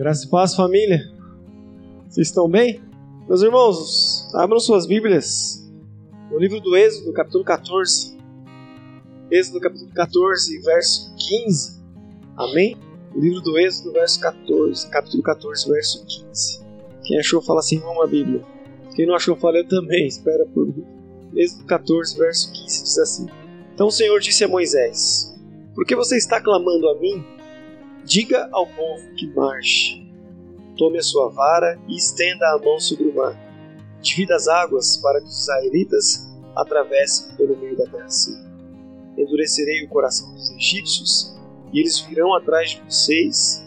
Graça e paz, família. Vocês estão bem? Meus irmãos, abram suas Bíblias no livro do Êxodo, capítulo 14. Êxodo, capítulo 14, verso 15. Amém? O livro do Êxodo, verso 14, capítulo 14, verso 15. Quem achou, fala assim, uma Bíblia. Quem não achou, fala eu também, espera por mim. Êxodo 14, verso 15 diz assim: Então o Senhor disse a Moisés: Por que você está clamando a mim? Diga ao povo que marche. Tome a sua vara e estenda a mão sobre o mar. Divida as águas para que os israelitas atravessem pelo meio da terra seca. Endurecerei o coração dos egípcios e eles virão atrás de vocês.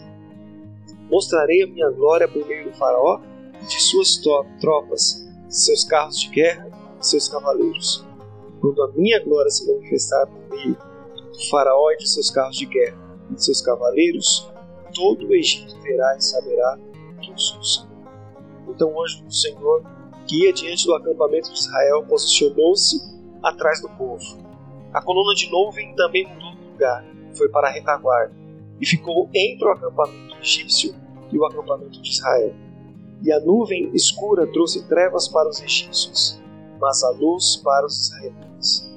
Mostrarei a minha glória por meio do faraó e de suas tropas, seus carros de guerra e seus cavaleiros. Quando a minha glória se manifestar por meio do faraó e de seus carros de guerra e seus cavaleiros, todo o Egito verá e saberá que eu sou o Senhor. Então o anjo do Senhor, que ia diante do acampamento de Israel, posicionou-se atrás do povo. A coluna de nuvem também mudou de lugar, foi para a retaguarda, e ficou entre o acampamento egípcio e o acampamento de Israel. E a nuvem escura trouxe trevas para os egípcios, mas a luz para os israelitas.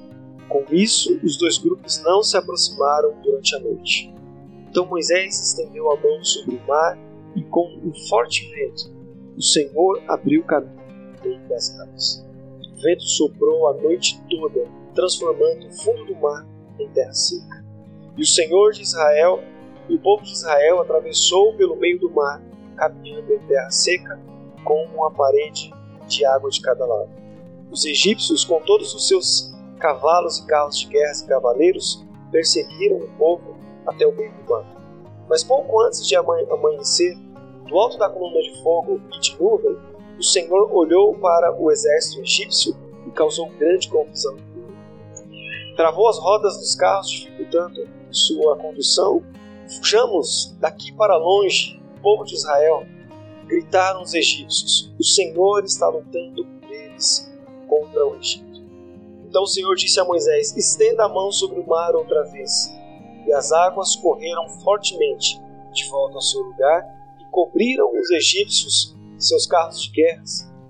Com isso, os dois grupos não se aproximaram durante a noite. Então Moisés estendeu a mão sobre o mar e, com um forte vento, o Senhor abriu caminho entre as águas. O vento soprou a noite toda, transformando o fundo do mar em terra seca. E o Senhor de Israel e o povo de Israel atravessou pelo meio do mar, caminhando em terra seca, com uma parede de água de cada lado. Os egípcios, com todos os seus cavalos e carros de guerra e cavaleiros, perseguiram o povo até o meio do mar. Mas pouco antes de amanhecer, do alto da coluna de fogo e de nuvem, o Senhor olhou para o exército egípcio e causou grande confusão. Travou as rodas dos carros, dificultando sua condução. Fujamos daqui para longe, povo de Israel, gritaram os egípcios: O Senhor está lutando por eles contra o Egito. Então o Senhor disse a Moisés: Estenda a mão sobre o mar outra vez e as águas correram fortemente de volta ao seu lugar e cobriram os egípcios, seus carros de guerra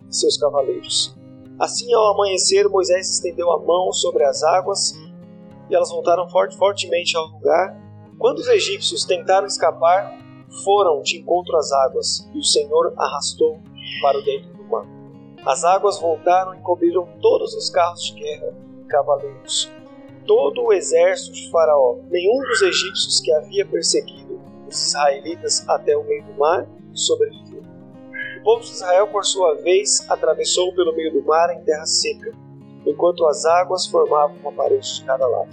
e seus cavaleiros. Assim, ao amanhecer, Moisés estendeu a mão sobre as águas e elas voltaram forte, fortemente ao lugar. Quando os egípcios tentaram escapar, foram de encontro às águas e o Senhor arrastou para o dentro do mar. As águas voltaram e cobriram todos os carros de guerra e cavaleiros todo o exército de Faraó, nenhum dos egípcios que havia perseguido os israelitas até o meio do mar sobreviveu. O povo de Israel, por sua vez, atravessou pelo meio do mar em terra seca, enquanto as águas formavam uma parede de cada lado.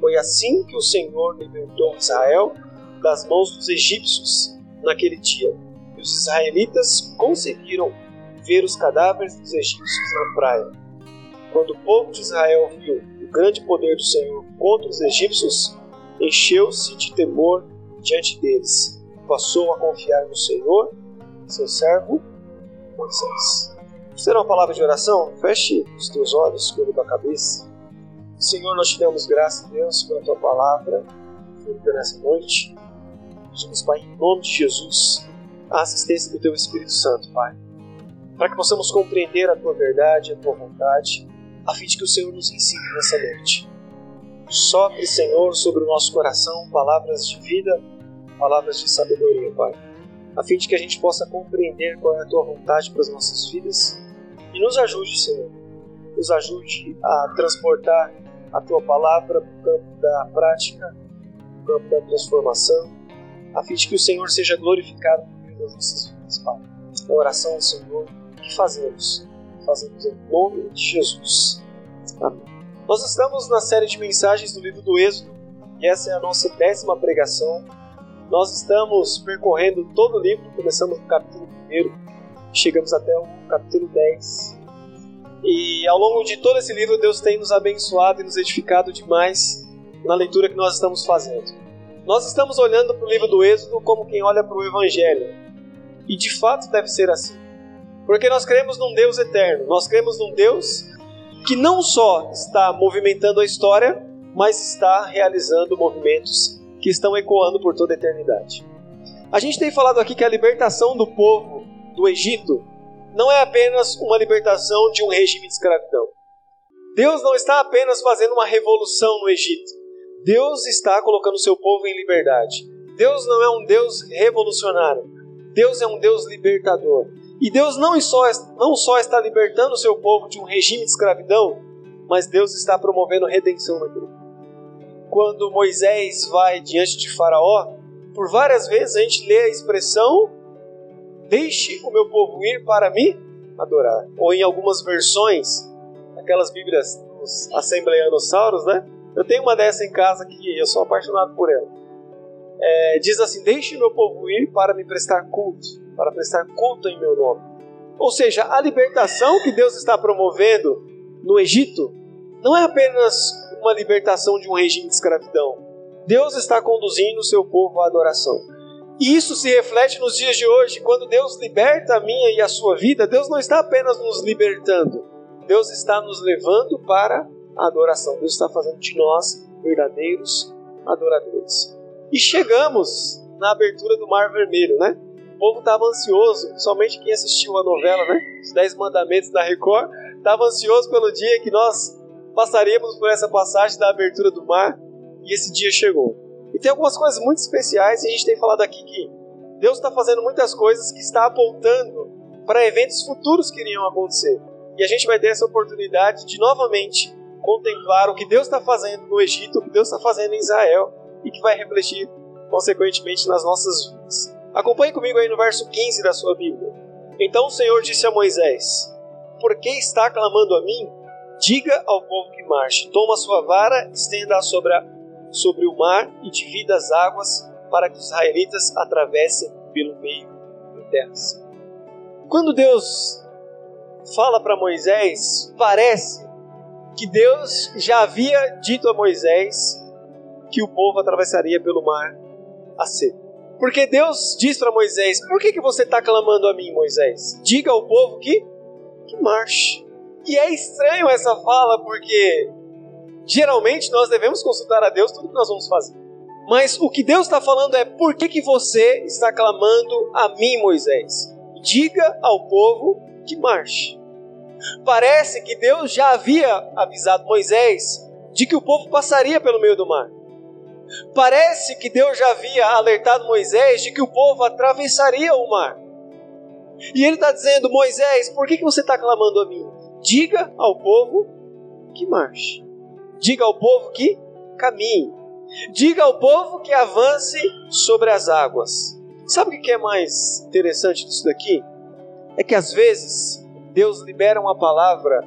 Foi assim que o Senhor libertou Israel das mãos dos egípcios naquele dia. E os israelitas conseguiram ver os cadáveres dos egípcios na praia. Quando o povo de Israel viu grande poder do Senhor contra os egípcios, encheu-se de temor diante deles. Passou a confiar no Senhor, seu servo Moisés. Será uma palavra de oração? Feche os teus olhos, cubra tua cabeça. Senhor, nós te damos graças, Deus, pela tua palavra feita nessa noite. Pedimos, Pai, em nome de Jesus, a assistência do teu Espírito Santo, Pai, para que possamos compreender a tua verdade, a tua vontade a fim de que o Senhor nos ensine nessa noite. Sopre, Senhor, sobre o nosso coração palavras de vida, palavras de sabedoria, Pai, a fim de que a gente possa compreender qual é a Tua vontade para as nossas vidas e nos ajude, Senhor, nos ajude a transportar a Tua palavra para o campo da prática, para o campo da transformação, a fim de que o Senhor seja glorificado no meio das nossas vidas, Pai. A oração, Senhor, que fazemos fazemos em nome de Jesus. Amém. Nós estamos na série de mensagens do livro do Êxodo e essa é a nossa décima pregação. Nós estamos percorrendo todo o livro, começamos no capítulo 1, chegamos até o capítulo 10. E ao longo de todo esse livro, Deus tem nos abençoado e nos edificado demais na leitura que nós estamos fazendo. Nós estamos olhando para o livro do Êxodo como quem olha para o Evangelho. E de fato deve ser assim. Porque nós cremos num Deus eterno, nós cremos num Deus que não só está movimentando a história, mas está realizando movimentos que estão ecoando por toda a eternidade. A gente tem falado aqui que a libertação do povo do Egito não é apenas uma libertação de um regime de escravidão. Deus não está apenas fazendo uma revolução no Egito. Deus está colocando seu povo em liberdade. Deus não é um Deus revolucionário. Deus é um Deus libertador. E Deus não só, não só está libertando o seu povo de um regime de escravidão, mas Deus está promovendo redenção naquele Quando Moisés vai diante de Faraó, por várias vezes a gente lê a expressão: Deixe o meu povo ir para me adorar. Ou em algumas versões, aquelas Bíblias dos Assembleianosauros, né? Eu tenho uma dessa em casa que eu sou apaixonado por ela. É, diz assim: Deixe meu povo ir para me prestar culto, para prestar culto em meu nome. Ou seja, a libertação que Deus está promovendo no Egito não é apenas uma libertação de um regime de escravidão. Deus está conduzindo o seu povo à adoração. E isso se reflete nos dias de hoje, quando Deus liberta a minha e a sua vida, Deus não está apenas nos libertando, Deus está nos levando para a adoração. Deus está fazendo de nós verdadeiros adoradores. E chegamos na abertura do Mar Vermelho, né? Povo estava ansioso, somente quem assistiu a novela, né? Os Dez Mandamentos da Record, estava ansioso pelo dia que nós passaríamos por essa passagem da abertura do mar, e esse dia chegou. E tem algumas coisas muito especiais, e a gente tem falado aqui que Deus está fazendo muitas coisas que está apontando para eventos futuros que iriam acontecer. E a gente vai ter essa oportunidade de novamente contemplar o que Deus está fazendo no Egito, o que Deus está fazendo em Israel e que vai refletir consequentemente nas nossas vidas. Acompanhe comigo aí no verso 15 da sua Bíblia. Então o Senhor disse a Moisés: Por que está clamando a mim? Diga ao povo que marche: Toma sua vara, estenda-a sobre, sobre o mar e divida as águas para que os israelitas atravessem pelo meio da terra. Quando Deus fala para Moisés, parece que Deus já havia dito a Moisés que o povo atravessaria pelo mar a seco. Porque Deus diz para Moisés: Por que, que você está clamando a mim, Moisés? Diga ao povo que, que marche. E é estranho essa fala, porque geralmente nós devemos consultar a Deus tudo que nós vamos fazer. Mas o que Deus está falando é: Por que, que você está clamando a mim, Moisés? Diga ao povo que marche. Parece que Deus já havia avisado Moisés de que o povo passaria pelo meio do mar. Parece que Deus já havia alertado Moisés de que o povo atravessaria o mar. E ele está dizendo: Moisés, por que, que você está clamando a mim? Diga ao povo que marche. Diga ao povo que caminhe. Diga ao povo que avance sobre as águas. Sabe o que é mais interessante disso daqui? É que às vezes Deus libera uma palavra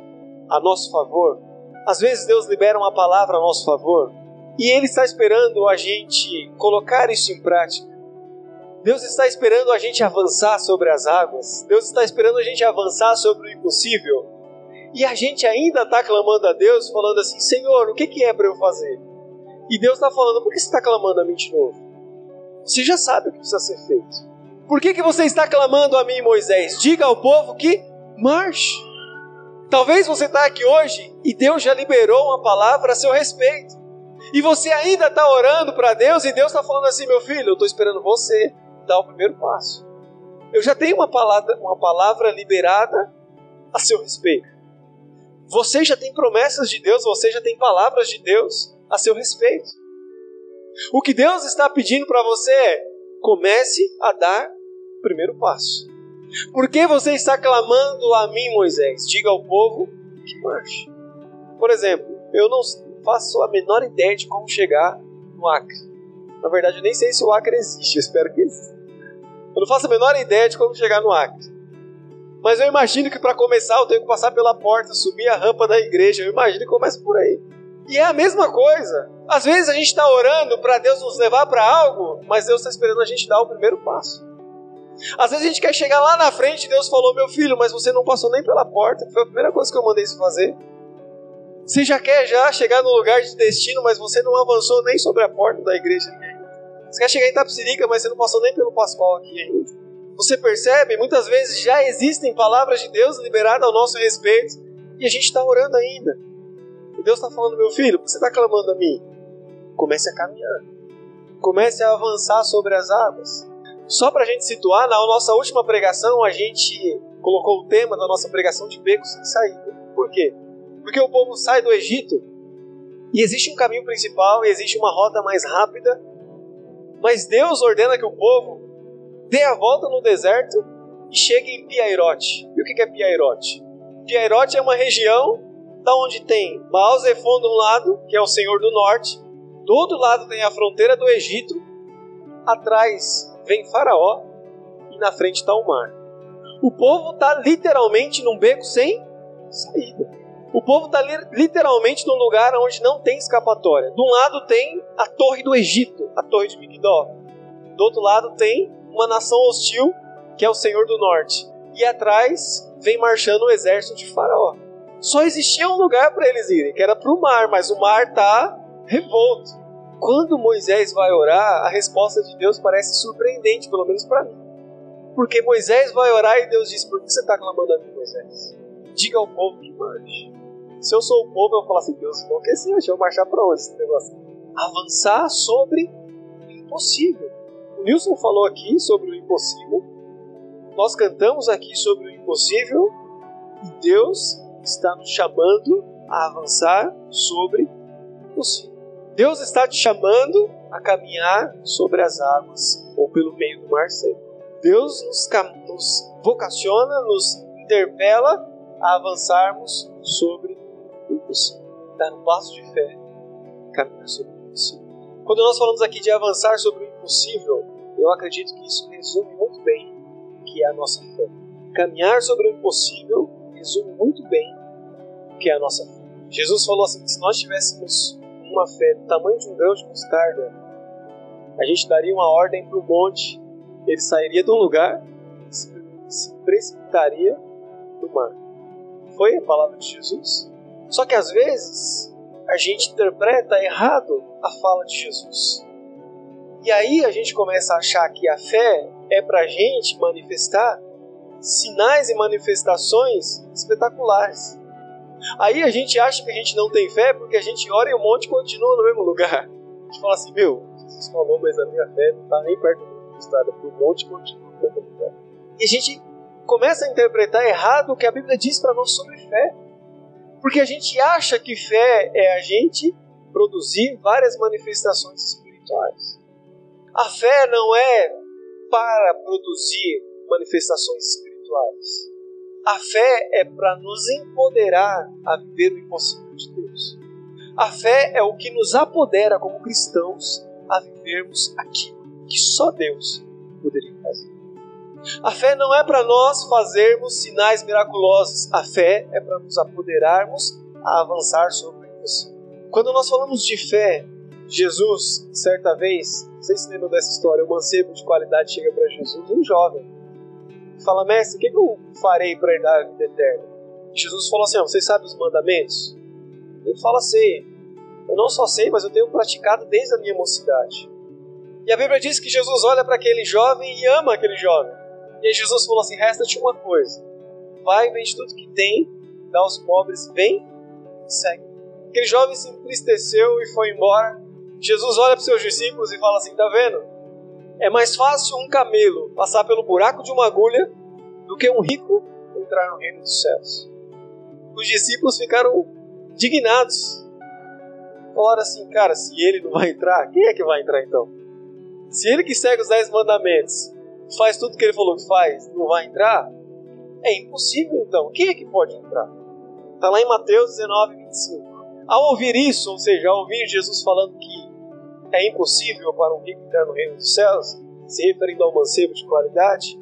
a nosso favor. Às vezes Deus libera uma palavra a nosso favor e Ele está esperando a gente colocar isso em prática. Deus está esperando a gente avançar sobre as águas. Deus está esperando a gente avançar sobre o impossível. E a gente ainda está clamando a Deus, falando assim: Senhor, o que, é para eu fazer? E Deus está falando: por que você está clamando a mim de novo? Você já sabe o que precisa ser feito. Por que, que você está clamando a mim, Moisés? Diga ao povo que marche. Talvez você está aqui hoje e Deus já liberou uma palavra a seu respeito. E você ainda está orando para Deus e Deus está falando assim: meu filho, eu estou esperando você dar o primeiro passo. Eu já tenho uma palavra, uma palavra liberada a seu respeito. Você já tem promessas de Deus, você já tem palavras de Deus a seu respeito. O que Deus está pedindo para você é: comece a dar o primeiro passo. Por que você está clamando a mim, Moisés? Diga ao povo que marche. Por exemplo, eu não faço a menor ideia de como chegar no Acre. Na verdade, eu nem sei se o Acre existe, espero que exista. Eu não faço a menor ideia de como chegar no Acre. Mas eu imagino que para começar eu tenho que passar pela porta, subir a rampa da igreja. Eu imagino que começa por aí. E é a mesma coisa. Às vezes a gente está orando para Deus nos levar para algo, mas Deus está esperando a gente dar o primeiro passo. Às vezes a gente quer chegar lá na frente e Deus falou: Meu filho, mas você não passou nem pela porta. Foi a primeira coisa que eu mandei você fazer. Você já quer já chegar no lugar de destino, mas você não avançou nem sobre a porta da igreja ainda. Você quer chegar em Tapsirica, mas você não passou nem pelo Pascoal aqui ainda. Você percebe? Muitas vezes já existem palavras de Deus liberadas ao nosso respeito e a gente está orando ainda. E Deus está falando, meu filho, você está clamando a mim? Comece a caminhar. Comece a avançar sobre as águas. Só para a gente situar, na nossa última pregação a gente colocou o tema da nossa pregação de becos sem saída. Por quê? Porque o povo sai do Egito e existe um caminho principal e existe uma rota mais rápida, mas Deus ordena que o povo dê a volta no deserto e chegue em Piairote. E o que é Piairote? Piairote é uma região da onde tem Baal Zephon de um lado, que é o Senhor do Norte, do outro lado tem a fronteira do Egito, atrás vem Faraó e na frente está o mar. O povo está literalmente num beco sem saída. O povo está literalmente num lugar onde não tem escapatória. De um lado tem a torre do Egito, a torre de Migdol. Do outro lado tem uma nação hostil, que é o Senhor do Norte. E atrás vem marchando o exército de Faraó. Só existia um lugar para eles irem, que era para o mar, mas o mar está revolto. Quando Moisés vai orar, a resposta de Deus parece surpreendente, pelo menos para mim. Porque Moisés vai orar e Deus diz: Por que você está clamando a mim, Moisés? Diga ao povo que marche. Se eu sou o povo, eu falar assim: Deus enlouqueceu, deixa eu marchar para onde esse negócio? Avançar sobre o impossível. O Nilson falou aqui sobre o impossível. Nós cantamos aqui sobre o impossível. E Deus está nos chamando a avançar sobre o possível. Deus está te chamando a caminhar sobre as águas ou pelo meio do mar seco. Deus nos, nos vocaciona, nos interpela a avançarmos sobre impossível. Dar um passo de fé e caminhar sobre o impossível. Quando nós falamos aqui de avançar sobre o impossível, eu acredito que isso resume muito bem o que é a nossa fé. Caminhar sobre o impossível resume muito bem o que é a nossa fé. Jesus falou assim: que se nós tivéssemos uma fé do tamanho de um grão de mostarda, a gente daria uma ordem para o monte ele sairia de um lugar e se precipitaria no mar. Foi a palavra de Jesus. Só que às vezes a gente interpreta errado a fala de Jesus. E aí a gente começa a achar que a fé é para a gente manifestar sinais e manifestações espetaculares. Aí a gente acha que a gente não tem fé porque a gente ora e o monte continua no mesmo lugar. A gente fala assim, meu, Jesus falou, mas a minha fé não está nem perto estrada por um monte continua. E a gente começa a interpretar errado o que a Bíblia diz para nós sobre fé. Porque a gente acha que fé é a gente produzir várias manifestações espirituais. A fé não é para produzir manifestações espirituais. A fé é para nos empoderar a viver o impossível de Deus. A fé é o que nos apodera como cristãos a vivermos aquilo que só Deus poderia fazer. A fé não é para nós fazermos sinais miraculosos, a fé é para nos apoderarmos a avançar sobre isso. Quando nós falamos de fé, Jesus, certa vez, vocês se lembram dessa história, o mancebo de qualidade chega para Jesus, um jovem, e fala: Mestre, o que eu farei para herdar a vida eterna? Jesus falou assim: Vocês sabem os mandamentos? Ele fala: Sei. Eu não só sei, mas eu tenho praticado desde a minha mocidade. E a Bíblia diz que Jesus olha para aquele jovem e ama aquele jovem. E aí Jesus falou assim: resta-te uma coisa. Vai, vende tudo que tem, dá aos pobres, vem e segue. Aquele jovem se entristeceu e foi embora. Jesus olha para os seus discípulos e fala assim: tá vendo? É mais fácil um camelo passar pelo buraco de uma agulha do que um rico entrar no reino dos céus. Os discípulos ficaram dignados. Falaram assim, cara, se ele não vai entrar, quem é que vai entrar então? Se ele que segue os dez mandamentos faz tudo que ele falou que faz, não vai entrar, é impossível então. Quem é que pode entrar? Está lá em Mateus 19, 25. Ao ouvir isso, ou seja, ao ouvir Jesus falando que é impossível para um rico entrar no reino dos céus, se referindo ao mancebo de qualidade,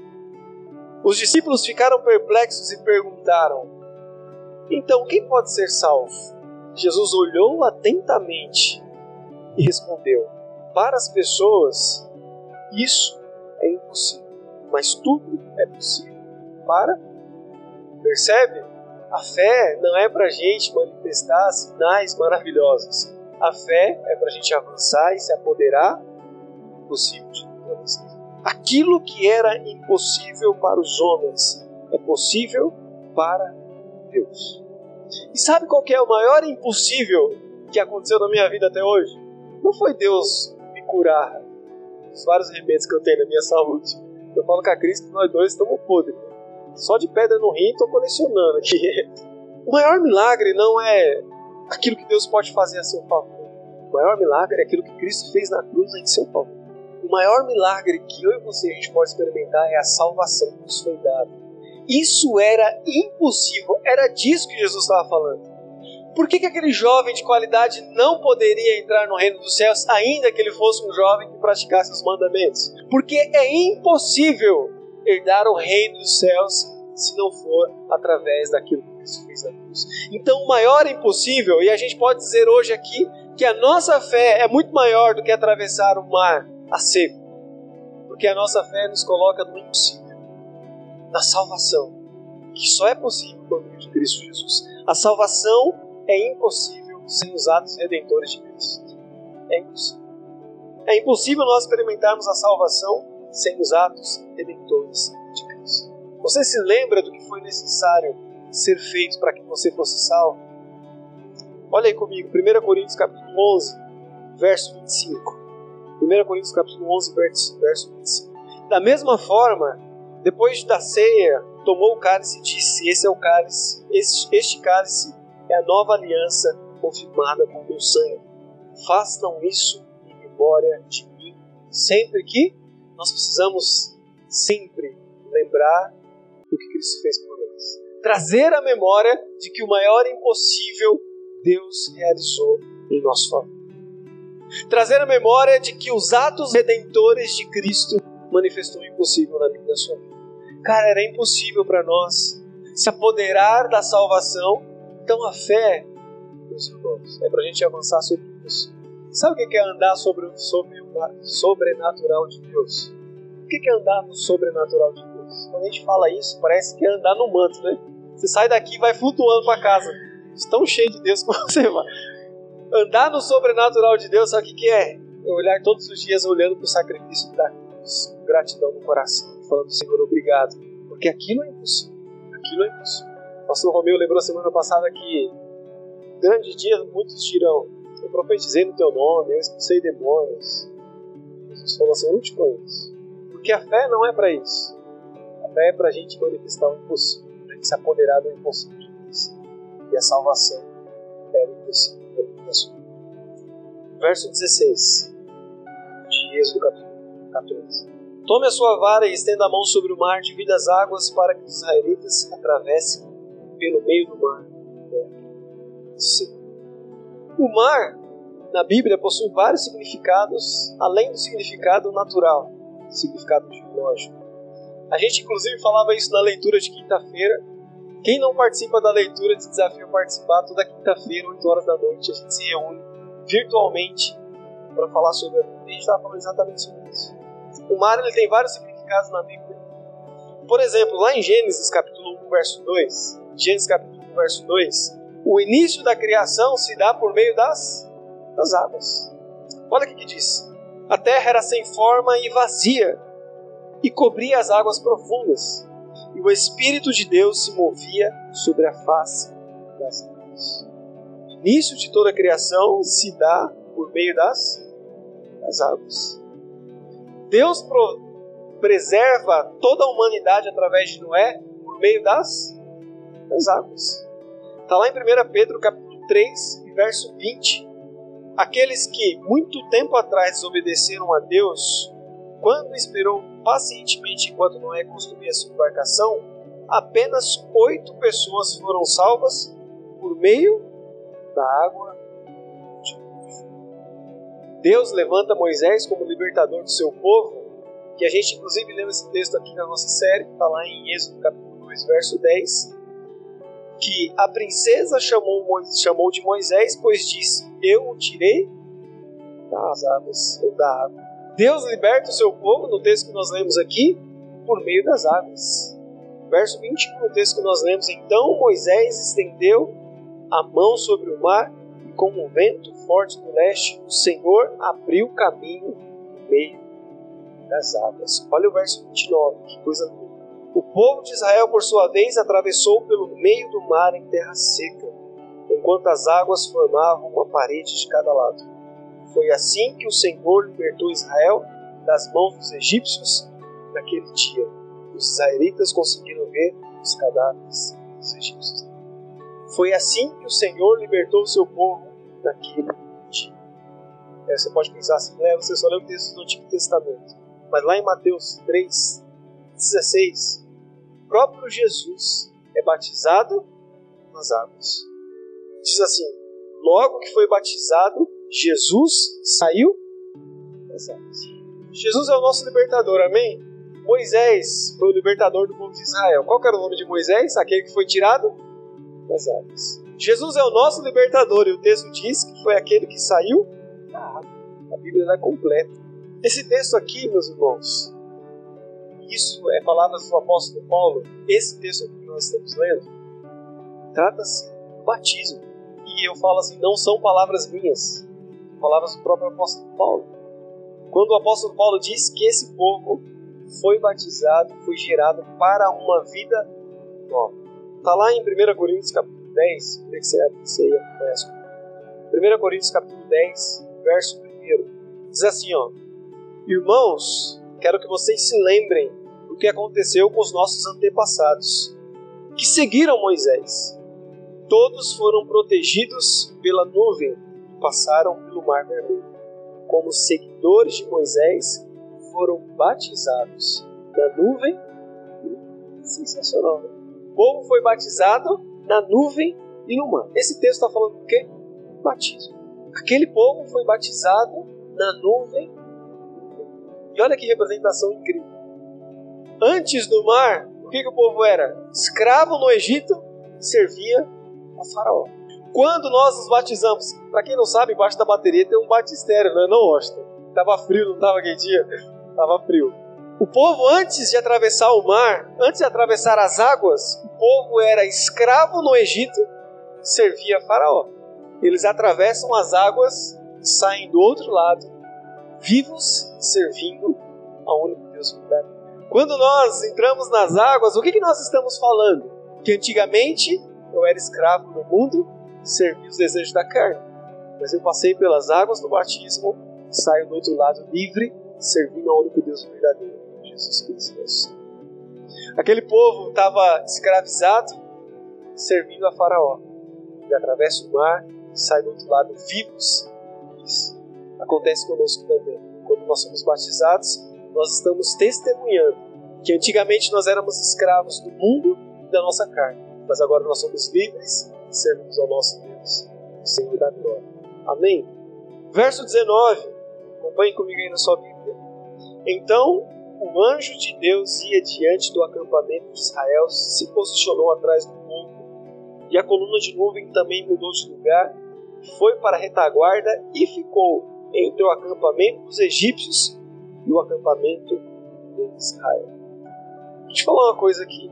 os discípulos ficaram perplexos e perguntaram: Então, quem pode ser salvo? Jesus olhou atentamente e respondeu: para as pessoas, isso é impossível. Mas tudo é possível para. Percebe? A fé não é para a gente manifestar sinais maravilhosos. A fé é para a gente avançar e se apoderar do possível de Deus. Aquilo que era impossível para os homens é possível para Deus. E sabe qual é o maior impossível que aconteceu na minha vida até hoje? Não foi Deus curar. Dos vários remédios que eu tenho na minha saúde. Eu falo com a Cris que nós dois estamos podres. Só de pedra no rim estou colecionando aqui. O maior milagre não é aquilo que Deus pode fazer a seu favor. O maior milagre é aquilo que Cristo fez na cruz em seu favor. O maior milagre que eu e você a gente pode experimentar é a salvação que nos foi dada. Isso era impossível, era disso que Jesus estava falando. Por que, que aquele jovem de qualidade não poderia entrar no reino dos céus, ainda que ele fosse um jovem que praticasse os mandamentos? Porque é impossível herdar o reino dos céus se não for através daquilo que Cristo fez na cruz. Então, o maior impossível, e a gente pode dizer hoje aqui que a nossa fé é muito maior do que atravessar o mar a seco, porque a nossa fé nos coloca no impossível, na salvação, que só é possível por meio de Cristo Jesus. A salvação é impossível sem os atos redentores de Cristo. É impossível. É impossível nós experimentarmos a salvação sem os atos redentores de Cristo. Você se lembra do que foi necessário ser feito para que você fosse salvo? Olha aí comigo, 1 Coríntios capítulo 11, verso 25. 1 Coríntios capítulo 11, verso, verso 25. Da mesma forma, depois da ceia, tomou o cálice e disse: Esse é o cálice, este, este cálice é a nova aliança confirmada com meu sangue. Façam isso em memória de mim, sempre que nós precisamos sempre lembrar do que Cristo fez por nós. Trazer a memória de que o maior impossível Deus realizou em nosso favor. Trazer a memória de que os atos redentores de Cristo manifestou o impossível na vida da sua vida. Cara, era impossível para nós se apoderar da salvação então a fé, meus irmãos, é para a gente avançar sobre isso. Sabe o que é andar sobre, o sobrenatural de Deus? O que é andar no sobrenatural de Deus? Quando a gente fala isso, parece que é andar no manto, né? Você sai daqui e vai flutuando para casa. Tão cheio de Deus como você vai. Andar no sobrenatural de Deus, sabe o que é? É olhar todos os dias olhando para o sacrifício da cruz, com gratidão no coração, falando, Senhor, obrigado. Porque aquilo é impossível. Aquilo é impossível. O pastor Romeu lembrou semana passada que grande dia muitos dirão: Eu profetizei no teu nome, eu expulsei demônios. Jesus falou assim: Eu não te conheço. Porque a fé não é para isso. A fé é para a gente manifestar o impossível, para a gente se apoderar do impossível. E a salvação é o impossível sua Verso 16 de Êxodo capítulo 14. Tome a sua vara e estenda a mão sobre o mar, divida as águas para que os israelitas atravessem pelo meio do mar. O mar, na Bíblia, possui vários significados, além do significado natural, significado geológico. A gente, inclusive, falava isso na leitura de quinta-feira. Quem não participa da leitura de desafio participar, toda quinta-feira, 8 horas da noite, a gente se reúne virtualmente para falar sobre a Bíblia. A gente estava falando exatamente sobre isso. O mar ele tem vários significados na Bíblia. Por exemplo, lá em Gênesis capítulo 1, verso 2, Gênesis capítulo 1, verso 2, o início da criação se dá por meio das, das águas. Olha o que, que diz. A terra era sem forma e vazia, e cobria as águas profundas, e o Espírito de Deus se movia sobre a face das águas. O início de toda a criação se dá por meio das, das águas. Deus pro, preserva toda a humanidade através de Noé por meio das das águas. Está lá em 1 Pedro capítulo 3, verso 20. Aqueles que muito tempo atrás desobedeceram a Deus, quando esperou pacientemente enquanto Noé construía sua embarcação, apenas oito pessoas foram salvas por meio da água de Deus levanta Moisés como libertador do seu povo, que a gente inclusive leu esse texto aqui na nossa série, está lá em Êxodo capítulo 2, verso 10 que a princesa chamou, chamou de Moisés, pois disse: Eu o tirei das águas ou da água. Deus liberta o seu povo, no texto que nós lemos aqui, por meio das águas. Verso 21, no texto que nós lemos: Então Moisés estendeu a mão sobre o mar, e com um vento forte do leste, o Senhor abriu caminho no meio das águas. Olha o verso 29, que coisa. O povo de Israel, por sua vez, atravessou pelo meio do mar em terra seca, enquanto as águas formavam uma parede de cada lado. Foi assim que o Senhor libertou Israel das mãos dos egípcios naquele dia. Os israelitas conseguiram ver os cadáveres dos egípcios. Foi assim que o Senhor libertou o seu povo naquele dia. É, você pode pensar assim, né? você só leu o texto do Antigo Testamento. Mas lá em Mateus 3, 16, o próprio Jesus é batizado nas águas. Diz assim: logo que foi batizado, Jesus saiu das águas. Jesus é o nosso libertador, amém? Moisés foi o libertador do povo de Israel. Qual era o nome de Moisés? Aquele que foi tirado das águas. Jesus é o nosso libertador e o texto diz que foi aquele que saiu da água. A Bíblia é completa. Esse texto aqui, meus irmãos, isso é palavras do apóstolo Paulo. Esse texto aqui que nós estamos lendo trata-se do batismo. E eu falo assim, não são palavras minhas, palavras do próprio apóstolo Paulo. Quando o apóstolo Paulo diz que esse povo foi batizado, foi gerado para uma vida nova. Está lá em 1 Coríntios capítulo 10, queria que você abrisse aí, acompanhasse 1 Coríntios capítulo 10, verso 1. Diz assim, ó. Irmãos, quero que vocês se lembrem que aconteceu com os nossos antepassados, que seguiram Moisés. Todos foram protegidos pela nuvem e passaram pelo Mar Vermelho. Como seguidores de Moisés, foram batizados na nuvem. Sensacional, né? O povo foi batizado na nuvem e no mar. Esse texto está falando do quê? Batismo. Aquele povo foi batizado na nuvem. E olha que representação incrível. Antes do mar, o que, que o povo era? Escravo no Egito, servia a Faraó. Quando nós nos batizamos, para quem não sabe, embaixo da bateria tem um batistério, né? não é? Não, Washington. Tava frio, não tava dia? Tava frio. O povo, antes de atravessar o mar, antes de atravessar as águas, o povo era escravo no Egito, servia a Faraó. Eles atravessam as águas e saem do outro lado, vivos, servindo ao único Deus verdadeiro. Quando nós entramos nas águas, o que, que nós estamos falando? Que antigamente eu era escravo no mundo, servia os desejos da carne. Mas eu passei pelas águas do batismo, saio do outro lado livre, servindo ao único Deus verdadeiro. Jesus Cristo. Aquele povo estava escravizado, servindo a Faraó. Ele atravessa o mar e sai do outro lado vivos. Isso acontece conosco também. Quando nós somos batizados, nós estamos testemunhando que antigamente nós éramos escravos do mundo e da nossa carne, mas agora nós somos livres e servimos ao nosso Deus, o Senhor da glória. Amém? Verso 19, acompanhe comigo aí na sua Bíblia. Então o anjo de Deus ia diante do acampamento de Israel, se posicionou atrás do povo, e a coluna de nuvem também mudou de lugar, foi para a retaguarda e ficou entre o acampamento dos egípcios e o acampamento de Israel. Deixa eu falar uma coisa aqui.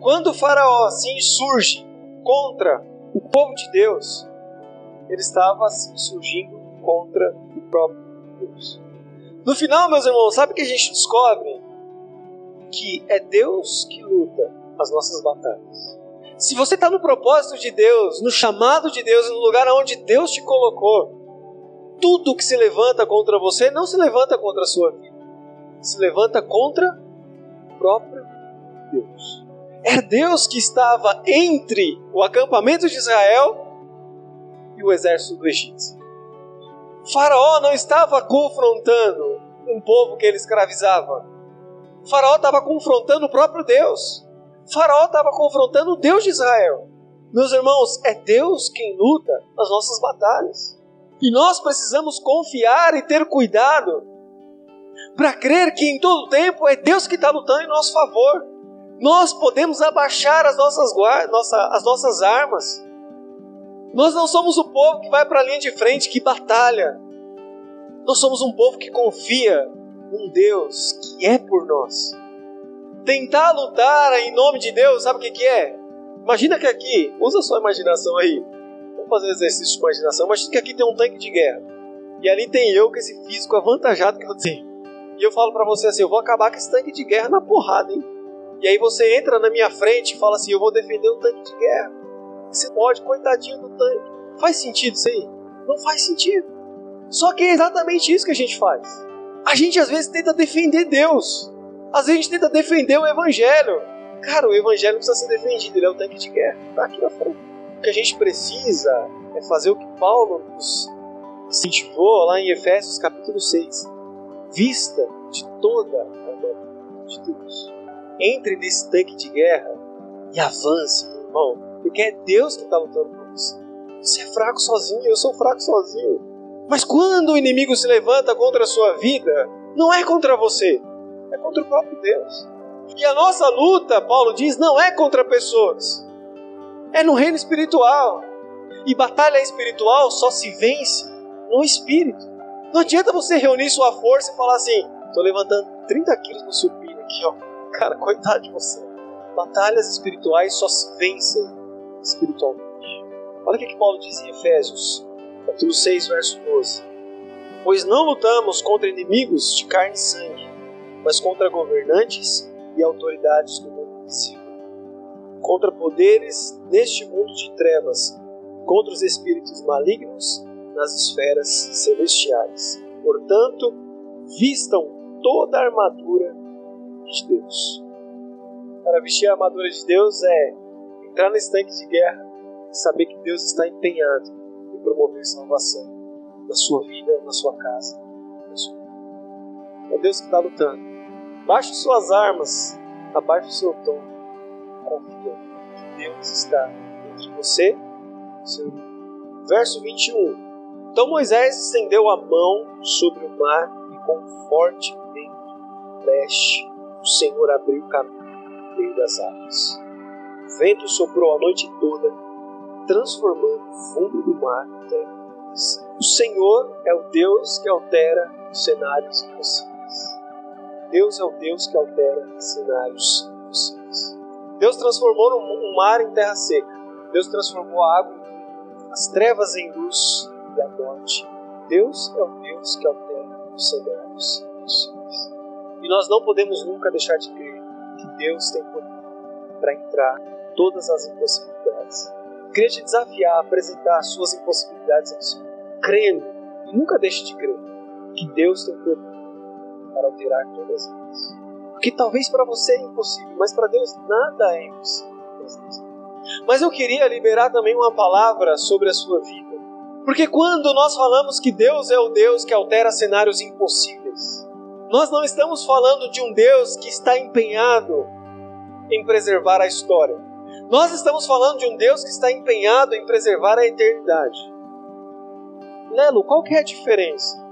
Quando o faraó se insurge contra o povo de Deus, ele estava se insurgindo contra o próprio Deus. No final, meus irmãos, sabe o que a gente descobre? Que é Deus que luta as nossas batalhas. Se você está no propósito de Deus, no chamado de Deus, no lugar onde Deus te colocou, tudo que se levanta contra você não se levanta contra a sua vida, se levanta contra o próprio Deus. É Deus que estava entre o acampamento de Israel e o exército do Egito. Faraó não estava confrontando um povo que ele escravizava. Faraó estava confrontando o próprio Deus. Faraó estava confrontando o Deus de Israel. Meus irmãos, é Deus quem luta as nossas batalhas. E nós precisamos confiar e ter cuidado para crer que em todo tempo é Deus que está lutando em nosso favor. Nós podemos abaixar as nossas, nossa, as nossas armas nós não somos o povo que vai para a linha de frente, que batalha. Nós somos um povo que confia num Deus que é por nós. Tentar lutar em nome de Deus, sabe o que, que é? Imagina que aqui, usa sua imaginação aí. Vamos fazer um exercício de imaginação. Imagina que aqui tem um tanque de guerra. E ali tem eu com esse físico avantajado que eu tenho. E eu falo para você assim: eu vou acabar com esse tanque de guerra na porrada, hein? E aí você entra na minha frente e fala assim: eu vou defender o tanque de guerra. Você pode, coitadinho do tanque. Faz sentido isso aí? Não faz sentido. Só que é exatamente isso que a gente faz. A gente às vezes tenta defender Deus. Às vezes a gente tenta defender o Evangelho. Cara, o Evangelho precisa ser defendido, ele é o tanque de guerra. Está aqui na frente. Que a gente precisa é fazer o que Paulo nos incentivou lá em Efésios capítulo 6. Vista de toda a mão de Deus. Entre nesse tanque de guerra e avance, meu irmão. Porque é Deus que está lutando por você. Você é fraco sozinho, eu sou fraco sozinho. Mas quando o inimigo se levanta contra a sua vida, não é contra você, é contra o próprio Deus. E a nossa luta, Paulo diz, não é contra pessoas, é no reino espiritual. E batalha espiritual só se vence no espírito. Não adianta você reunir sua força e falar assim: estou levantando 30 quilos no supino aqui, ó. Cara, coitado de você. Batalhas espirituais só se vencem espiritualmente. Olha o que, Paulo diz em Efésios, capítulo 6, verso 12. Pois não lutamos contra inimigos de carne e sangue, mas contra governantes e autoridades do mundo invisível, contra poderes neste mundo de trevas, contra os espíritos malignos nas esferas celestiais. Portanto, vistam toda a armadura de Deus. Para vestir a armadura de Deus é entrar nesse tanque de guerra e saber que Deus está empenhado em promover salvação na sua vida, na sua casa. Na sua vida. É Deus que está lutando. Baixe suas armas, abaixe o seu tom. Confia que Deus está entre você e seu inimigo. Verso 21. Então Moisés estendeu a mão sobre o mar e com forte vento leste o Senhor abriu o caminho no meio das águas. O vento soprou a noite toda, transformando o fundo do mar em terra. O Senhor é o Deus que altera os cenários impossíveis. Deus é o Deus que altera cenários impossíveis. Deus transformou um mar em terra seca. Deus transformou a água em as trevas em luz e a morte. Deus é o Deus que altera os cenários impossíveis. E nós não podemos nunca deixar de crer que Deus tem poder para entrar em todas as impossibilidades. Queria te desafiar a apresentar as suas impossibilidades ao Senhor, crendo, e nunca deixe de crer que Deus tem poder para alterar todas elas. Porque talvez para você é impossível, mas para Deus nada é impossível. Mas eu queria liberar também uma palavra sobre a sua vida porque quando nós falamos que Deus é o Deus que altera cenários impossíveis, nós não estamos falando de um Deus que está empenhado em preservar a história. Nós estamos falando de um Deus que está empenhado em preservar a eternidade. Lelo, qual que é a diferença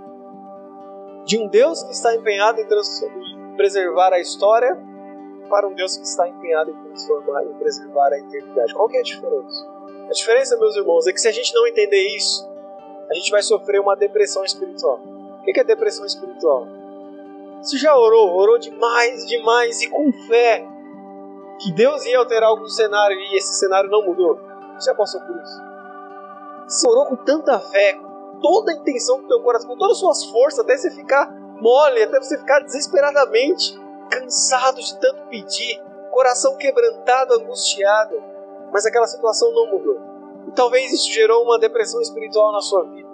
de um Deus que está empenhado em preservar a história para um Deus que está empenhado em transformar e preservar a eternidade? Qual que é a diferença? A diferença, meus irmãos, é que se a gente não entender isso, a gente vai sofrer uma depressão espiritual. O que é depressão espiritual? Você já orou, orou demais, demais e com fé que Deus ia alterar algum cenário e esse cenário não mudou. Você já passou por isso? Você orou com tanta fé, com toda a intenção do teu coração, com todas as suas forças, até você ficar mole, até você ficar desesperadamente cansado de tanto pedir, coração quebrantado, angustiado mas aquela situação não mudou. E talvez isso gerou uma depressão espiritual na sua vida.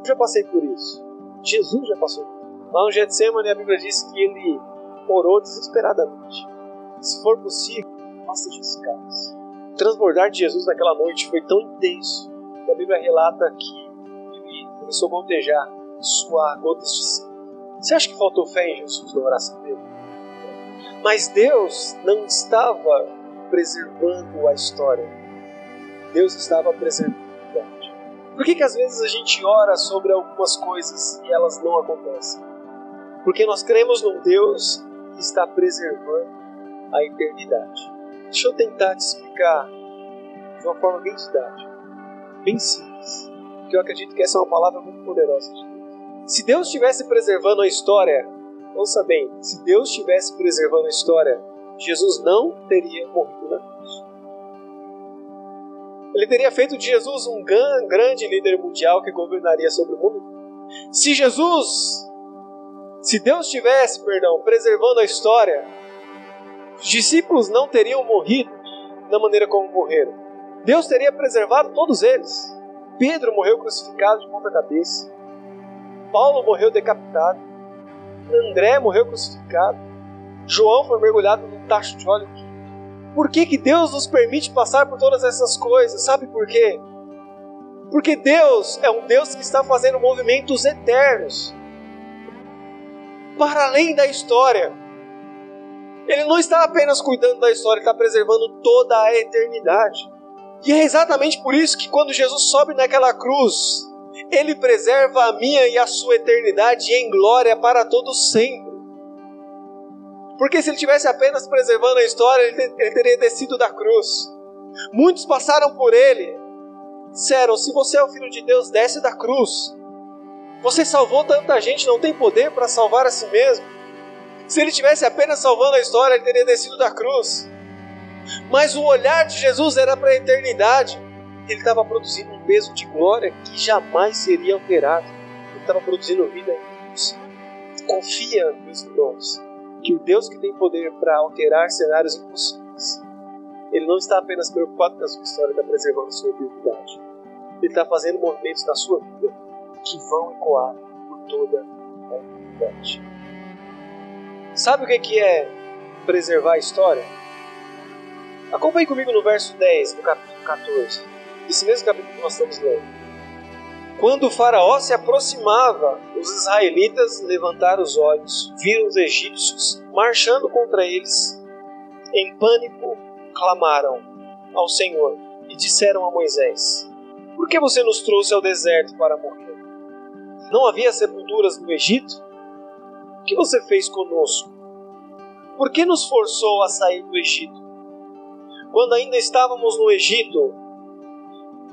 Eu já passei por isso. Jesus já passou por isso. Lá no Getsemane a Bíblia diz que ele orou desesperadamente. Se for possível, faça disso, caras. O transbordar de Jesus naquela noite foi tão intenso que a Bíblia relata que ele começou a gotejar, suar gotas de sangue. Você acha que faltou fé em Jesus na oração dele? Mas Deus não estava preservando a história. Deus estava preservando a verdade. Por que, que às vezes a gente ora sobre algumas coisas e elas não acontecem? Porque nós cremos num Deus que está preservando a eternidade. Deixa eu tentar te explicar de uma forma bem didática, bem simples, porque eu acredito que essa é uma palavra muito poderosa de Deus. Se Deus estivesse preservando a história, ouça bem, se Deus estivesse preservando a história, Jesus não teria morrido na cruz. Ele teria feito de Jesus um grande líder mundial que governaria sobre o mundo. Se Jesus, se Deus tivesse, perdão, preservando a história, os discípulos não teriam morrido da maneira como morreram. Deus teria preservado todos eles. Pedro morreu crucificado de ponta cabeça. Paulo morreu decapitado. André morreu crucificado. João foi mergulhado num tacho de óleo. Por que, que Deus nos permite passar por todas essas coisas? Sabe por quê? Porque Deus é um Deus que está fazendo movimentos eternos para além da história. Ele não está apenas cuidando da história, ele está preservando toda a eternidade. E é exatamente por isso que quando Jesus sobe naquela cruz, ele preserva a minha e a sua eternidade em glória para todos sempre. Porque se ele tivesse apenas preservando a história, ele teria descido da cruz. Muitos passaram por ele, disseram: Se você é o filho de Deus, desce da cruz. Você salvou tanta gente, não tem poder para salvar a si mesmo. Se ele tivesse apenas salvando a história, ele teria descido da cruz. Mas o olhar de Jesus era para a eternidade. Ele estava produzindo um peso de glória que jamais seria alterado. Ele estava produzindo vida Deus. Confia, meus irmãos, que o Deus que tem poder para alterar cenários impossíveis, ele não está apenas preocupado com a sua história, está preservando a sua eternidade. Ele está fazendo movimentos na sua vida que vão ecoar por toda a eternidade. Sabe o que é preservar a história? Acompanhe comigo no verso 10 do capítulo 14, esse mesmo capítulo que nós estamos lendo. Quando o faraó se aproximava, os israelitas levantaram os olhos, viram os egípcios marchando contra eles. Em pânico, clamaram ao Senhor e disseram a Moisés: Por que você nos trouxe ao deserto para morrer? Não havia sepulturas no Egito? O que você fez conosco? Por que nos forçou a sair do Egito? Quando ainda estávamos no Egito,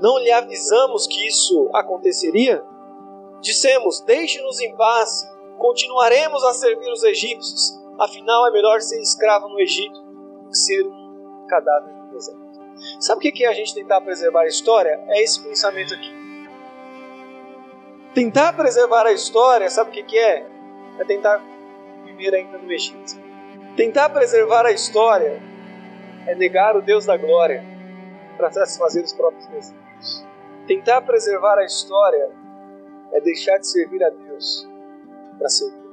não lhe avisamos que isso aconteceria? Dissemos: Deixe-nos em paz, continuaremos a servir os egípcios, afinal é melhor ser escravo no Egito do que ser um cadáver no deserto. Sabe o que é a gente tentar preservar a história? É esse pensamento aqui. Tentar preservar a história, sabe o que, é? É tentar viver ainda no Egito. Tentar preservar a história é negar o Deus da glória para satisfazer os próprios desejos. Tentar preservar a história é deixar de servir a Deus para servir.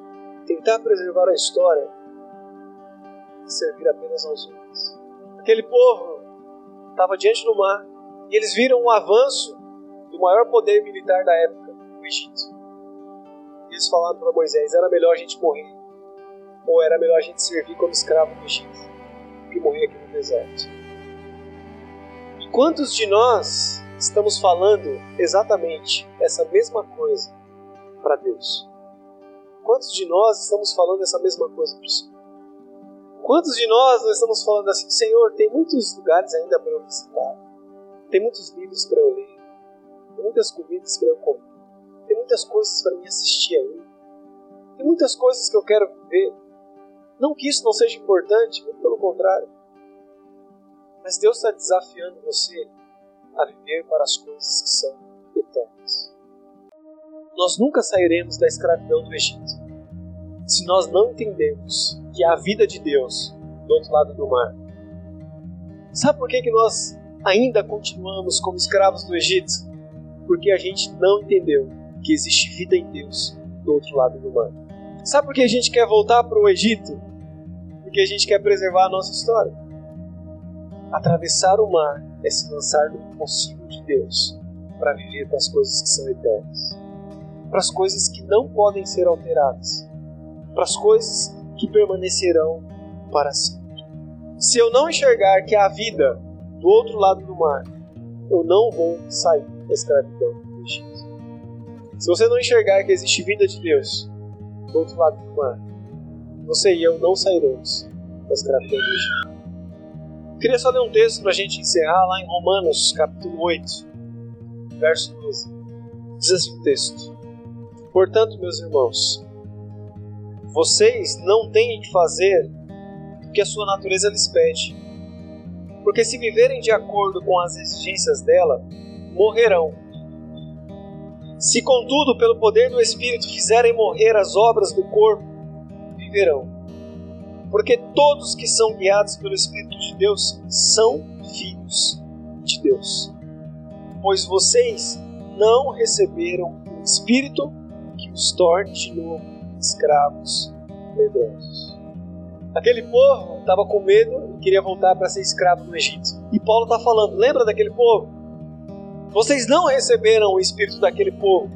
Tentar preservar a história é servir apenas aos homens. Aquele povo estava diante do mar e eles viram um avanço do maior poder militar da época Egito. Eles falaram para Moisés: era melhor a gente morrer, ou era melhor a gente servir como escravo no Egito, que morrer aqui no deserto. E quantos de nós estamos falando exatamente essa mesma coisa para Deus? Quantos de nós estamos falando essa mesma coisa para o Senhor? Quantos de nós estamos falando assim, Senhor, tem muitos lugares ainda para eu visitar, tem muitos livros para eu ler, tem muitas comidas para eu comer, tem muitas coisas para mim assistir aí. Tem muitas coisas que eu quero viver. Não que isso não seja importante, muito pelo contrário. Mas Deus está desafiando você a viver para as coisas que são eternas. Nós nunca sairemos da escravidão do Egito se nós não entendemos que há a vida de Deus do outro lado do mar. Sabe por que, que nós ainda continuamos como escravos do Egito? Porque a gente não entendeu que existe vida em Deus do outro lado do mar. Sabe por que a gente quer voltar para o Egito? Porque a gente quer preservar a nossa história. Atravessar o mar é se lançar no impossível de Deus para viver para as coisas que são eternas, para as coisas que não podem ser alteradas, para as coisas que permanecerão para sempre. Se eu não enxergar que há vida do outro lado do mar, eu não vou sair da escravidão do Egito. Se você não enxergar que existe vida de Deus do outro lado do mar, você e eu não sairemos da escravidão do Egito. Queria só ler um texto para a gente encerrar lá em Romanos, capítulo 8, verso 12. Diz assim o texto: Portanto, meus irmãos, vocês não têm que fazer o que a sua natureza lhes pede, porque se viverem de acordo com as exigências dela, morrerão. Se, contudo, pelo poder do Espírito fizerem morrer as obras do corpo, viverão. Porque todos que são guiados pelo Espírito de Deus são filhos de Deus. Pois vocês não receberam o Espírito que os torne de novo escravos medrosos. Aquele povo estava com medo e queria voltar para ser escravo no Egito. E Paulo está falando: lembra daquele povo? Vocês não receberam o espírito daquele povo,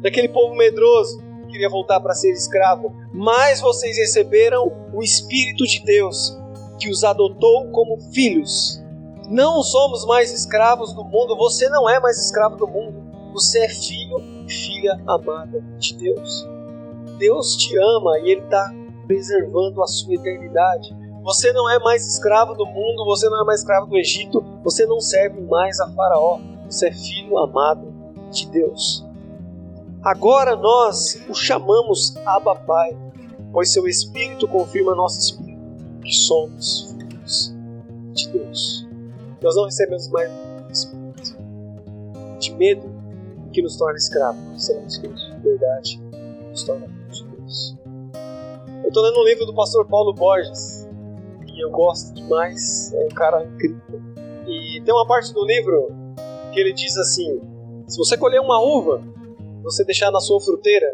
daquele povo medroso queria voltar para ser escravo, mas vocês receberam o Espírito de Deus que os adotou como filhos. Não somos mais escravos do mundo, você não é mais escravo do mundo, você é filho e filha amada de Deus. Deus te ama e Ele está preservando a sua eternidade. Você não é mais escravo do mundo, você não é mais escravo do Egito, você não serve mais a Faraó, você é filho amado de Deus. Agora nós o chamamos Abba Pai, pois seu Espírito confirma nosso Espírito que somos filhos de Deus. Nós não recebemos mais Espírito de medo que nos torna escravos, seremos filhos de verdade, que nos torna filhos de Deus. Eu estou lendo um livro do pastor Paulo Borges, e eu gosto demais, é um cara incrível. E tem uma parte do livro que ele diz assim: se você colher uma uva, você deixar na sua fruteira,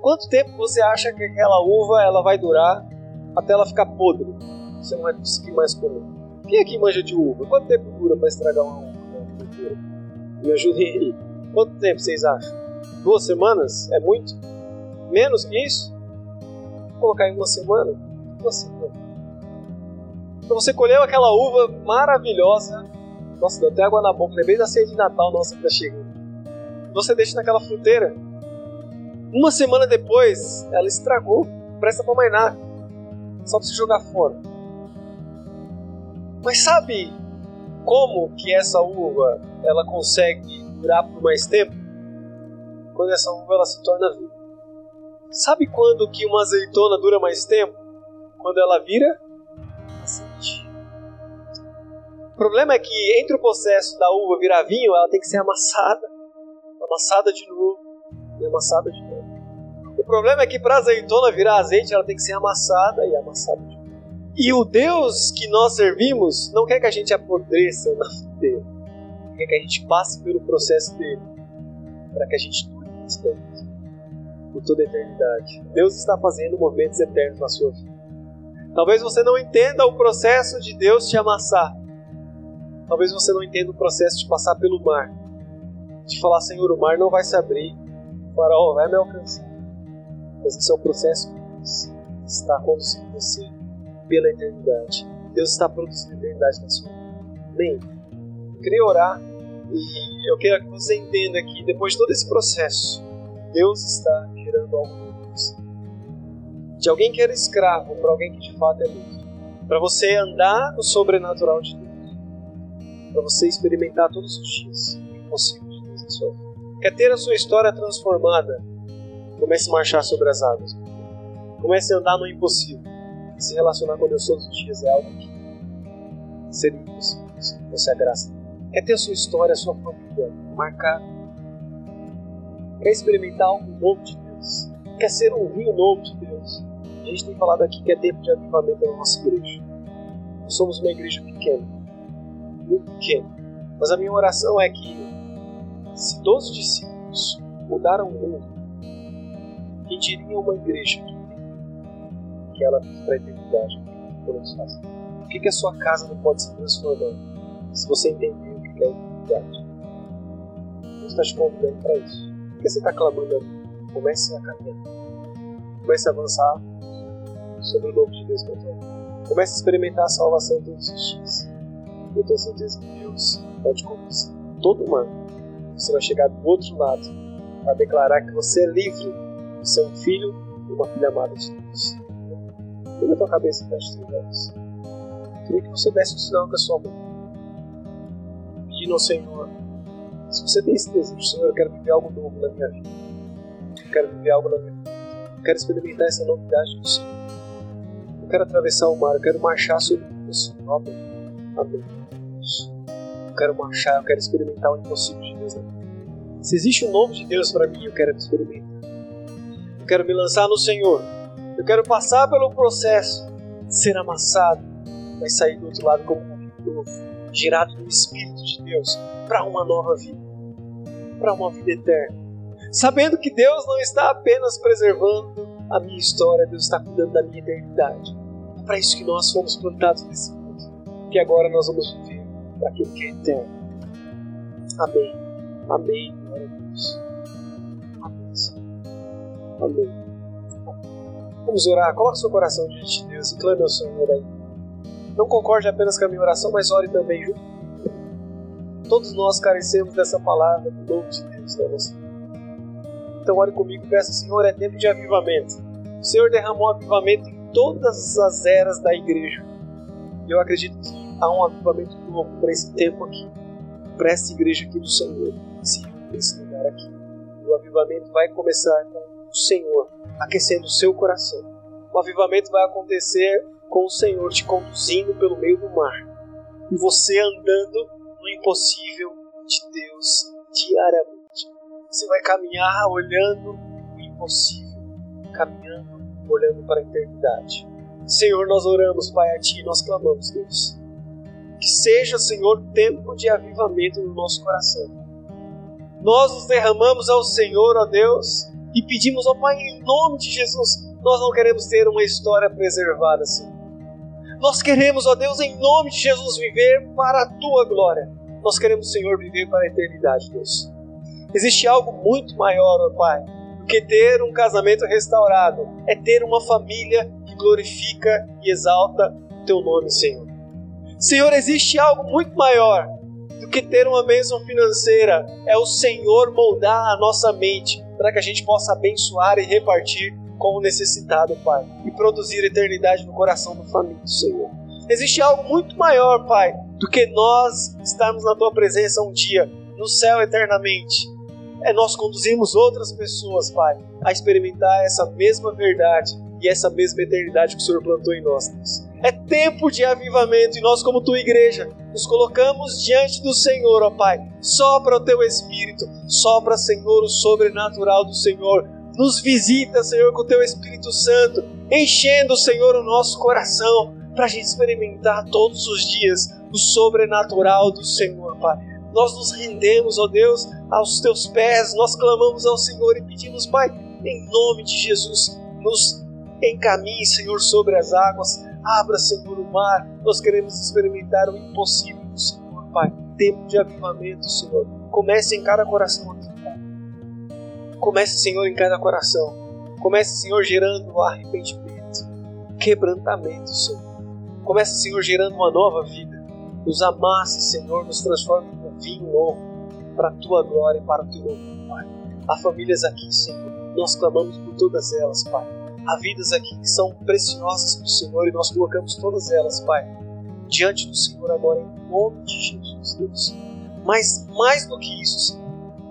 quanto tempo você acha que aquela uva ela vai durar até ela ficar podre? Você não vai conseguir mais comer. Quem aqui manja de uva? Quanto tempo dura para estragar uma uva? Me ajudem aí. Quanto tempo vocês acham? Duas semanas? É muito? Menos que isso? Vou colocar em uma semana? Uma semana. Então você colheu aquela uva maravilhosa. Nossa, deu até água na boca. Lembrei da ceia de Natal nossa que tá chegando. Você deixa naquela fruteira. Uma semana depois, ela estragou. Presta pra mais nada. Só pra você jogar fora. Mas sabe como que essa uva ela consegue durar por mais tempo, quando essa uva ela se torna viva. Sabe quando que uma azeitona dura mais tempo? Quando ela vira azeite. O problema é que entre o processo da uva virar vinho, ela tem que ser amassada, amassada de novo e amassada de novo. O problema é que para a azeitona virar azeite, ela tem que ser amassada e amassada de novo. E o Deus que nós servimos não quer que a gente apodreça na fruteira quer que a gente passe pelo processo dele, para que a gente dure bastante por toda a eternidade. Deus está fazendo movimentos eternos na sua vida. Talvez você não entenda o processo de Deus te amassar. Talvez você não entenda o processo de passar pelo mar. De falar, Senhor, o mar não vai se abrir, o faraó vai me alcançar. Mas é o processo que Deus está conduzindo você pela eternidade. Deus está produzindo eternidade na sua vida. Amém? Eu queria orar e eu quero que você entenda que depois de todo esse processo, Deus está gerando algo novo. De alguém que era escravo para alguém que de fato é livre. Para você andar no sobrenatural de Deus. Para você experimentar todos os dias o impossível vida. Quer ter a sua história transformada? Comece a marchar sobre as águas. Comece a andar no impossível. Se relacionar com Deus todos os dias é algo que seria impossível. Você é graça Quer ter a sua história, a sua família marcada? Quer experimentar algo novo de Deus? Quer ser um vinho novo de Deus? A gente tem falado aqui que é tempo de avivamento na nossa igreja. Nós somos uma igreja pequena, muito pequena. Mas a minha oração é que, se 12 discípulos mudaram o mundo, quem diria uma igreja que, ela para a eternidade? Por que, que a sua casa não pode se transformar? Se você entender que é eternidade. Deus está te convidando para isso. Por que você está clamando ali? Comece a caminhar. Comece a avançar sobre o nome de Deus vida. Comece a experimentar a salvação todos os dias. Eu tenho certeza que Deus pode conduzir todo humano. Você vai chegar do outro lado para declarar que você é livre. Você é um filho e uma filha amada de Deus. Liga a tua cabeça feche os olhos. Queria que você desse um sinal com a sua mão pedindo ao Senhor: se você tem esse desejo, Senhor, eu quero viver algo novo na minha vida. Eu quero viver algo na minha vida. Eu quero experimentar essa novidade do Senhor. Eu quero atravessar o mar, eu quero marchar sobre o Senhor. Amém. Amém. Eu quero marchar, eu quero experimentar o impossível de Deus na minha vida. Se existe um novo de Deus para mim, eu quero experimentar. Eu quero me lançar no Senhor. Eu quero passar pelo processo, ser amassado, mas sair do outro lado como um novo girado no Espírito de Deus para uma nova vida, para uma vida eterna. sabendo que Deus não está apenas preservando a minha história, Deus está cuidando da minha eternidade. É para isso que nós fomos plantados nesse mundo, que agora nós vamos viver para aquilo que é eterno. Amém. Amém. Deus. Amém. Amém. Vamos orar. Coloque seu coração diante de Deus e clame ao Senhor aí. Não concorde apenas com a minha oração, mas ore também junto. Todos nós carecemos dessa palavra do nome de Deus na nossa vida. Então ore comigo e peça, Senhor, é tempo de avivamento. O Senhor derramou avivamento em todas as eras da igreja. Eu acredito que há um avivamento novo para esse tempo aqui, para essa igreja aqui do Senhor, esse lugar aqui. E o avivamento vai começar com o Senhor aquecendo o seu coração. O avivamento vai acontecer com o Senhor te conduzindo pelo meio do mar e você andando no impossível de Deus diariamente. Você vai caminhar olhando o impossível, caminhando olhando para a eternidade. Senhor, nós oramos, Pai, a Ti e nós clamamos, Deus. Que seja, Senhor, tempo de avivamento no nosso coração. Nós nos derramamos ao Senhor, ó Deus, e pedimos, ó Pai, em nome de Jesus, nós não queremos ter uma história preservada, Senhor. Nós queremos, ó Deus, em nome de Jesus, viver para a Tua glória. Nós queremos, Senhor, viver para a eternidade, Deus. Existe algo muito maior, ó Pai, do que ter um casamento restaurado. É ter uma família que glorifica e exalta o Teu nome, Senhor. Senhor, existe algo muito maior do que ter uma bênção financeira. É o Senhor moldar a nossa mente para que a gente possa abençoar e repartir com o necessitado, Pai, e produzir eternidade no coração do família, Senhor. Existe algo muito maior, Pai, do que nós estarmos na Tua presença um dia, no céu eternamente, é nós conduzirmos outras pessoas, Pai, a experimentar essa mesma verdade e essa mesma eternidade que o Senhor plantou em nós. Deus. É tempo de avivamento e nós, como tua igreja, nos colocamos diante do Senhor, ó Pai. Sopra o teu Espírito, sopra, Senhor, o sobrenatural do Senhor. Nos visita, Senhor, com o teu Espírito Santo, enchendo, Senhor, o nosso coração, para a gente experimentar todos os dias o sobrenatural do Senhor, Pai nós nos rendemos, ó Deus, aos teus pés, nós clamamos ao Senhor e pedimos, Pai, em nome de Jesus, nos encaminhe, Senhor, sobre as águas, abra, Senhor, o mar, nós queremos experimentar o impossível Senhor, Pai, tempo de avivamento, Senhor, comece em cada coração aqui, Pai. Comece, Senhor, em cada coração, comece, Senhor, gerando arrependimento, quebrantamento, Senhor, comece, Senhor, gerando uma nova vida, nos amasse, Senhor, nos transforme em vinho novo para a tua glória e para o teu nome, Pai. Há famílias aqui, Senhor, nós clamamos por todas elas, Pai. Há vidas aqui que são preciosas para o Senhor e nós colocamos todas elas, Pai, diante do Senhor agora, em nome de Jesus, Deus. Mas mais do que isso, Senhor,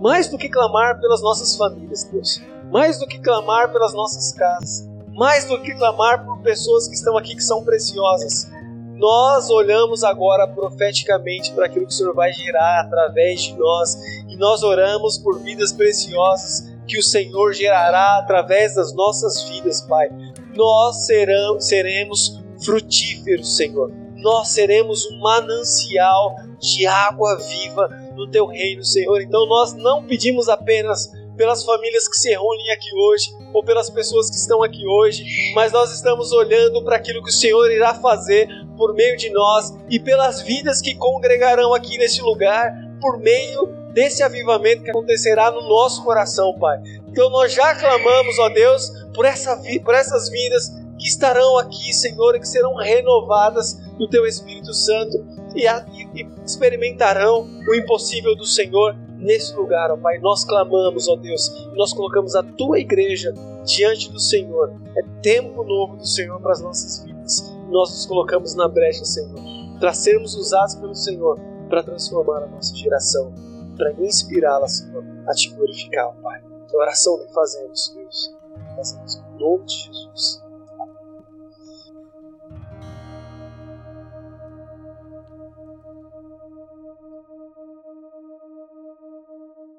mais do que clamar pelas nossas famílias, Deus, mais do que clamar pelas nossas casas, mais do que clamar por pessoas que estão aqui que são preciosas, nós olhamos agora profeticamente para aquilo que o Senhor vai gerar através de nós e nós oramos por vidas preciosas que o Senhor gerará através das nossas vidas, Pai. Nós serão, seremos frutíferos, Senhor. Nós seremos um manancial de água viva no teu reino, Senhor. Então nós não pedimos apenas pelas famílias que se reúnem aqui hoje, ou pelas pessoas que estão aqui hoje, mas nós estamos olhando para aquilo que o Senhor irá fazer por meio de nós e pelas vidas que congregarão aqui neste lugar, por meio desse avivamento que acontecerá no nosso coração, Pai. Então nós já clamamos, ó Deus, por, essa, por essas vidas que estarão aqui, Senhor, e que serão renovadas no Teu Espírito Santo e, e experimentarão o impossível do Senhor nesse lugar, ó Pai. Nós clamamos, ó Deus, nós colocamos a Tua igreja diante do Senhor. É tempo novo do Senhor para as nossas vidas nós nos colocamos na brecha, Senhor, para sermos usados pelo Senhor para transformar a nossa geração, para inspirá-la, Senhor, a te glorificar, Pai. Que oração que fazemos, Deus, fazemos em nome de Jesus.